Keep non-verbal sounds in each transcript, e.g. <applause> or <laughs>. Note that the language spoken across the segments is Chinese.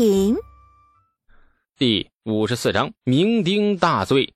品。第五十四章酩酊大醉。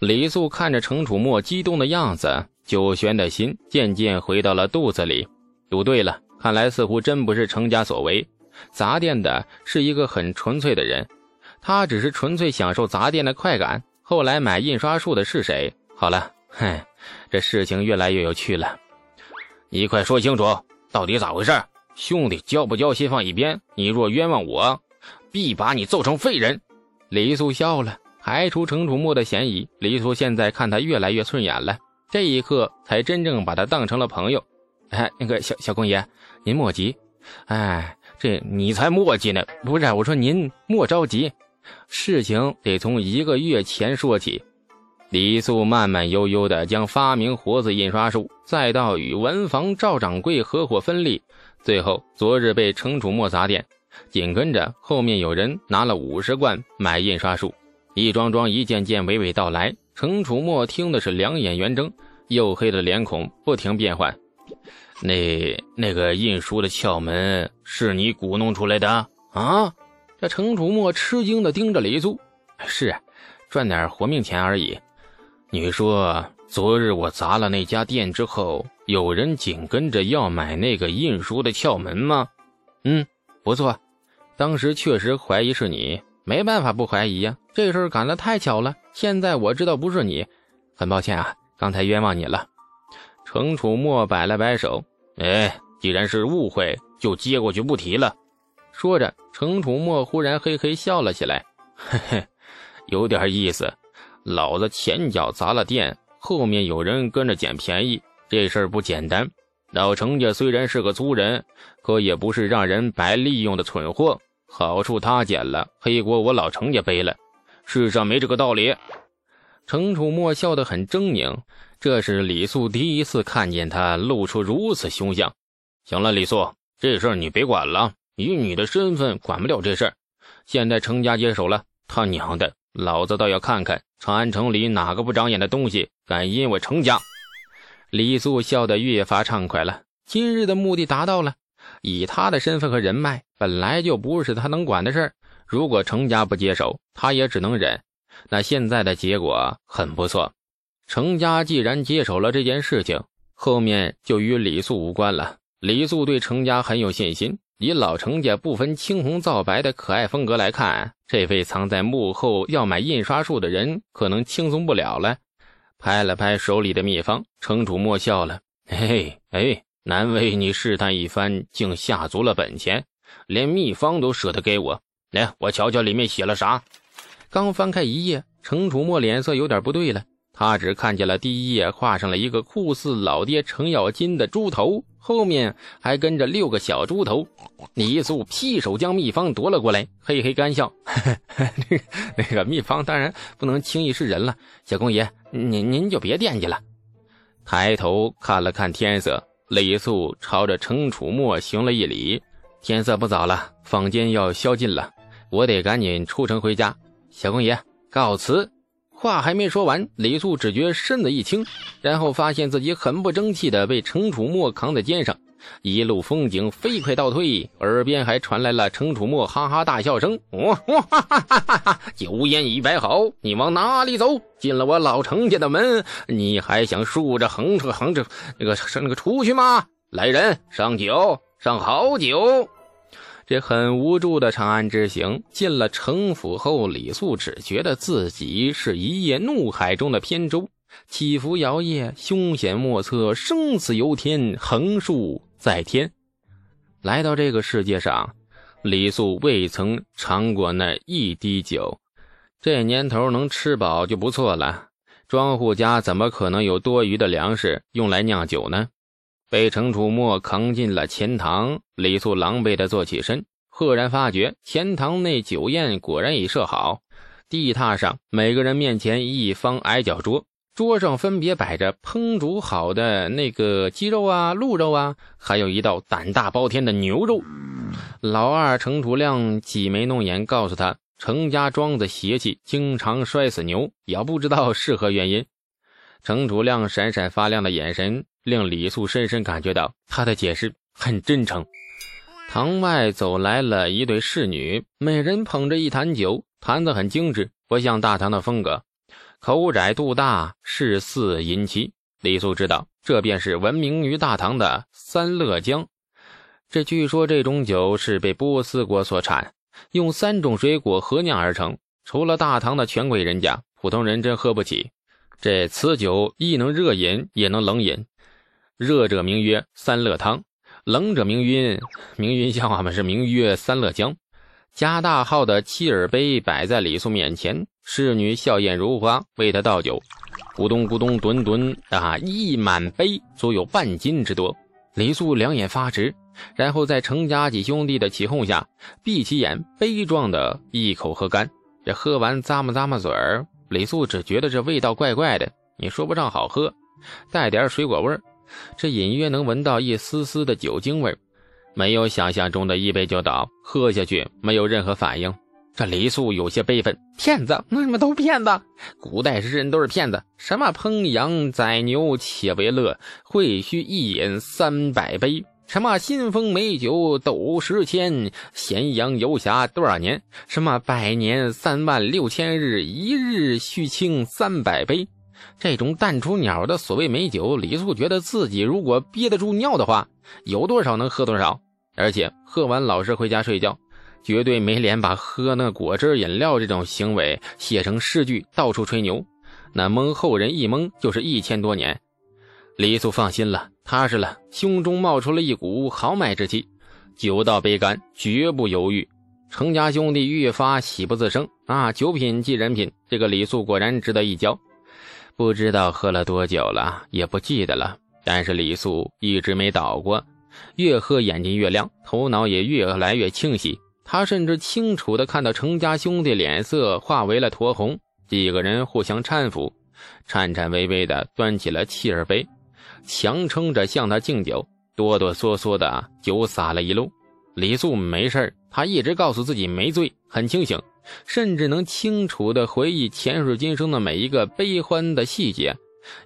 李素看着程楚墨激动的样子，九玄的心渐渐回到了肚子里。赌对了，看来似乎真不是程家所为。砸店的是一个很纯粹的人，他只是纯粹享受砸店的快感。后来买印刷术的是谁？好了，哼，这事情越来越有趣了。你快说清楚，到底咋回事？兄弟交不交先放一边，你若冤枉我，必把你揍成废人。李素笑了，排除程楚墨的嫌疑。李素现在看他越来越顺眼了，这一刻才真正把他当成了朋友。哎，那个小小公爷，您莫急。哎，这你才墨迹呢！不是，我说您莫着急，事情得从一个月前说起。李素慢慢悠悠地将发明活字印刷术，再到与文房赵掌柜合伙分利，最后昨日被程楚墨砸店，紧跟着后面有人拿了五十贯买印刷术，一桩桩一件件娓娓道来。程楚墨听的是两眼圆睁，黝黑的脸孔不停变换。那那个印书的窍门是你鼓弄出来的啊？这程楚墨吃惊的盯着李素，是，赚点活命钱而已。你说昨日我砸了那家店之后，有人紧跟着要买那个印书的窍门吗？嗯，不错，当时确实怀疑是你，没办法不怀疑呀。这事儿赶得太巧了。现在我知道不是你，很抱歉啊，刚才冤枉你了。程楚墨摆了摆手，哎，既然是误会，就接过去不提了。说着，程楚墨忽然嘿嘿笑了起来，嘿嘿，有点意思。老子前脚砸了店，后面有人跟着捡便宜，这事儿不简单。老程家虽然是个粗人，可也不是让人白利用的蠢货。好处他捡了，黑锅我老程家背了。世上没这个道理。程楚墨笑得很狰狞。这是李素第一次看见他露出如此凶相。行了，李素，这事儿你别管了，以你的身份管不了这事儿。现在程家接手了，他娘的，老子倒要看看长安城里哪个不长眼的东西敢阴我程家！李素笑得越发畅快了，今日的目的达到了。以他的身份和人脉，本来就不是他能管的事儿。如果程家不接手，他也只能忍。那现在的结果很不错。程家既然接手了这件事情，后面就与李素无关了。李素对程家很有信心，以老程家不分青红皂白的可爱风格来看，这位藏在幕后要买印刷术的人可能轻松不了了。拍了拍手里的秘方，程楚墨笑了：“嘿嘿，哎，难为你试探一番，竟下足了本钱，连秘方都舍得给我。来，我瞧瞧里面写了啥。”刚翻开一页，程楚墨脸色有点不对了。他只看见了第一页，画上了一个酷似老爹程咬金的猪头，后面还跟着六个小猪头。李素劈手将秘方夺了过来，嘿嘿干笑：“ <laughs> 那个那个秘方当然不能轻易示人了，小公爷您您就别惦记了。”抬头看了看天色，李素朝着程楚墨行了一礼：“天色不早了，坊间要宵禁了，我得赶紧出城回家。小公爷告辞。”话还没说完，李素只觉身子一轻，然后发现自己很不争气的被程楚墨扛在肩上，一路风景飞快倒退，耳边还传来了程楚墨哈哈大笑声：“哇哈哈哈哈哈！酒宴已摆好，你往哪里走？进了我老程家的门，你还想竖着横着横着那个那个出去吗？来人，上酒，上好酒！”这很无助的长安之行，进了城府后，李素只觉得自己是一叶怒海中的扁舟，起伏摇曳，凶险莫测，生死由天，横竖在天。来到这个世界上，李素未曾尝过那一滴酒，这年头能吃饱就不错了。庄户家怎么可能有多余的粮食用来酿酒呢？被程楚墨扛进了钱塘，李素狼狈地坐起身，赫然发觉钱塘内酒宴果然已设好。地榻上，每个人面前一方矮脚桌，桌上分别摆着烹煮好的那个鸡肉啊、鹿肉啊，还有一道胆大包天的牛肉。老二程楚亮挤眉弄眼，告诉他：程家庄子邪气，经常摔死牛，也不知道是何原因。程楚亮闪闪发亮的眼神。令李素深深感觉到他的解释很真诚。堂外走来了一对侍女，每人捧着一坛酒，坛子很精致，不像大唐的风格。口窄肚大，视似银器。李素知道，这便是闻名于大唐的三乐江。这据说这种酒是被波斯国所产，用三种水果合酿而成。除了大唐的权贵人家，普通人真喝不起。这此酒亦能热饮，也能冷饮。热者名曰三乐汤。冷者名晕，名晕笑话嘛是名曰三乐江。加大号的七耳杯摆在李素面前，侍女笑靥如花，为他倒酒。咕咚咕咚，吨吨啊，一满杯足有半斤之多。李素两眼发直，然后在程家几兄弟的起哄下，闭起眼，悲壮的一口喝干。这喝完咂摸咂摸嘴儿，李素只觉得这味道怪怪的，你说不上好喝，带点水果味儿。这隐约能闻到一丝丝的酒精味没有想象中的一杯就倒，喝下去没有任何反应。这李素有些悲愤：骗子，为什么都骗子？古代诗人都是骗子。什么烹羊宰牛且为乐，会须一饮三百杯。什么新丰美酒斗十千，咸阳游侠多少年？什么百年三万六千日，一日须倾三百杯。这种淡出鸟的所谓美酒，李素觉得自己如果憋得住尿的话，有多少能喝多少，而且喝完老实回家睡觉，绝对没脸把喝那果汁饮料这种行为写成诗句，到处吹牛，那蒙后人一蒙就是一千多年。李素放心了，踏实了，胸中冒出了一股豪迈之气，酒到杯干，绝不犹豫。程家兄弟愈发喜不自胜啊！酒品即人品，这个李素果然值得一交。不知道喝了多久了，也不记得了。但是李素一直没倒过，越喝眼睛越亮，头脑也越来越清晰。他甚至清楚地看到程家兄弟脸色化为了酡红，几个人互相搀扶，颤颤巍巍地端起了气儿杯，强撑着向他敬酒，哆哆嗦嗦的酒洒了一路。李素没事他一直告诉自己没醉，很清醒。甚至能清楚地回忆前世今生的每一个悲欢的细节，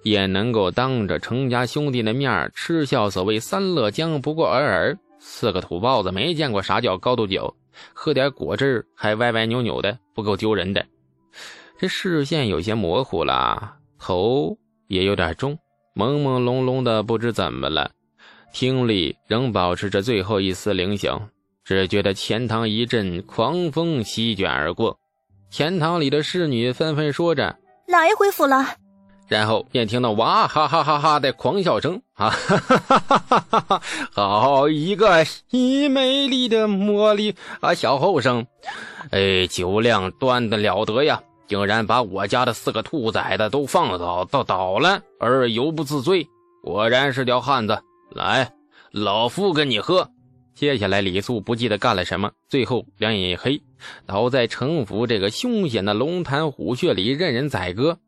也能够当着程家兄弟的面儿嗤笑所谓“三乐江”不过尔尔。四个土包子没见过啥叫高度酒，喝点果汁还歪歪扭扭的，不够丢人的。这视线有些模糊了，头也有点重，朦朦胧胧的，不知怎么了。听力仍保持着最后一丝灵醒。只觉得钱塘一阵狂风席卷而过，钱塘里的侍女纷纷说着：“老爷回府了。”然后便听到哇哈哈哈哈的狂笑声啊！哈哈哈哈哈哈！好一个一美丽的茉莉啊，小后生！哎，酒量端的了得呀，竟然把我家的四个兔崽子都放倒倒倒了，而犹不自醉，果然是条汉子！来，老夫跟你喝。接下来，李素不记得干了什么，最后两眼一黑，倒在城府这个凶险的龙潭虎穴里，任人宰割。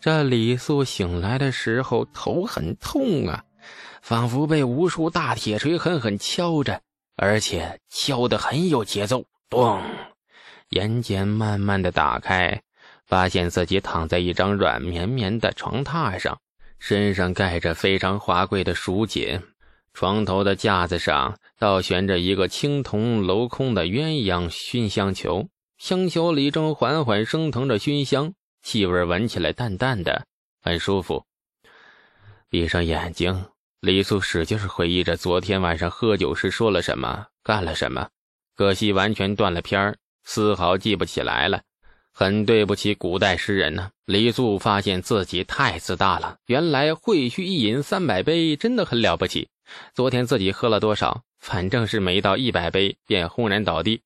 这李素醒来的时候，头很痛啊，仿佛被无数大铁锤狠狠敲着，而且敲得很有节奏。咚！眼睑慢慢的打开，发现自己躺在一张软绵绵的床榻上，身上盖着非常华贵的蜀锦。床头的架子上倒悬着一个青铜镂空的鸳鸯熏香球，香球里正缓缓升腾着熏香，气味闻起来淡淡的，很舒服。闭上眼睛，李素使劲回忆着昨天晚上喝酒时说了什么，干了什么，可惜完全断了片儿，丝毫记不起来了。很对不起古代诗人呢。李素发现自己太自大了，原来会须一饮三百杯真的很了不起。昨天自己喝了多少？反正是没到一百杯，便轰然倒地，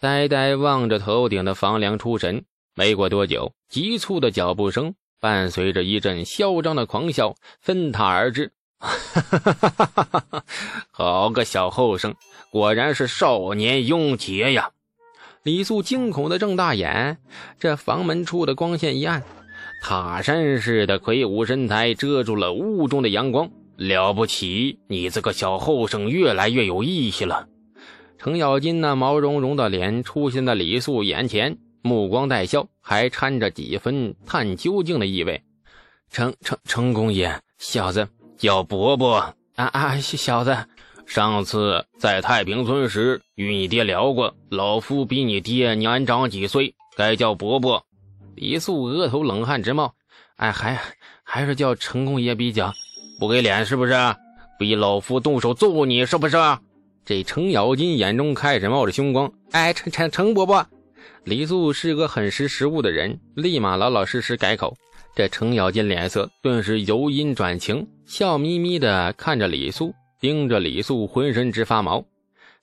呆呆望着头顶的房梁出神。没过多久，急促的脚步声伴随着一阵嚣张的狂笑纷沓而至。哈哈哈哈哈好个小后生，果然是少年勇杰呀！李素惊恐的睁大眼，这房门处的光线一暗，塔山似的魁梧身材遮住了屋中的阳光。了不起！你这个小后生越来越有义气了。程咬金那毛茸茸的脸出现在李素眼前，目光带笑，还掺着几分探究竟的意味。程程程公爷，小子叫伯伯啊啊！小子，上次在太平村时与你爹聊过，老夫比你爹年长几岁，该叫伯伯。李素额头冷汗直冒，哎，还还是叫程公爷比较不给脸是不是？逼老夫动手揍你是不是？这程咬金眼中开始冒着凶光。哎，程程程伯伯，李素是个很识时务的人，立马老老实实改口。这程咬金脸色顿时由阴转晴，笑眯眯的看着李素。盯着李素，浑身直发毛。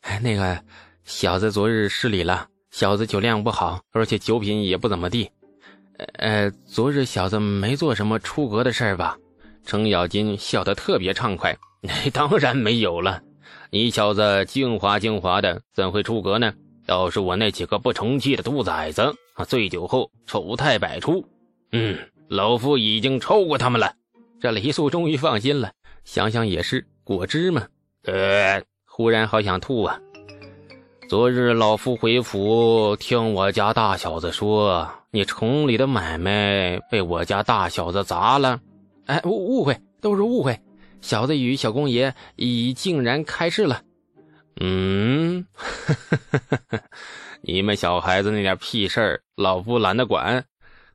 哎，那个小子昨日失礼了。小子酒量不好，而且酒品也不怎么地。呃，昨日小子没做什么出格的事儿吧？程咬金笑得特别畅快。<laughs> 当然没有了。你小子精华精华的，怎会出格呢？倒是我那几个不成器的兔崽子，醉酒后丑态百出。嗯，老夫已经抽过他们了。这李素终于放心了。想想也是。果汁嘛？呃，忽然好想吐啊！昨日老夫回府，听我家大小子说，你城里的买卖被我家大小子砸了。哎，误误会，都是误会。小子与小公爷已竟然开市了。嗯，<laughs> 你们小孩子那点屁事儿，老夫懒得管。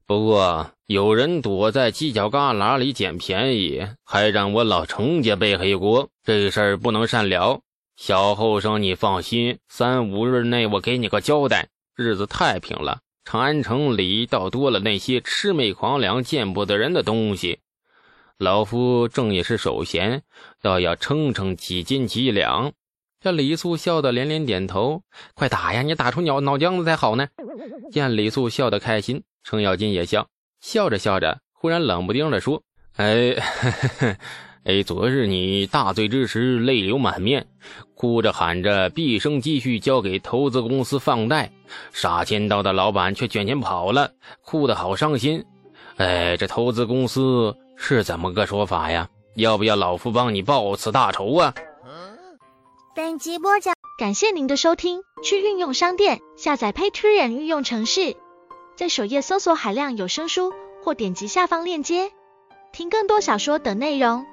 不过。有人躲在犄角旮旯里捡便宜，还让我老程家背黑锅，这事儿不能善了。小后生，你放心，三五日内我给你个交代，日子太平了。长安城里倒多了那些魑魅魍魉、见不得人的东西，老夫正也是手闲，倒要称称几斤几两。这李素笑得连连点头，快打呀，你打出脑脑浆子才好呢。见李素笑得开心，程咬金也笑。笑着笑着，忽然冷不丁地说：“哎，<laughs> 哎，昨日你大醉之时，泪流满面，哭着喊着毕生积蓄交给投资公司放贷，杀千刀的老板却卷钱跑了，哭得好伤心。哎，这投资公司是怎么个说法呀？要不要老夫帮你报此大仇啊？”本集播讲，感谢您的收听。去运用商店下载 Patreon 运用城市。在首页搜索海量有声书，或点击下方链接听更多小说等内容。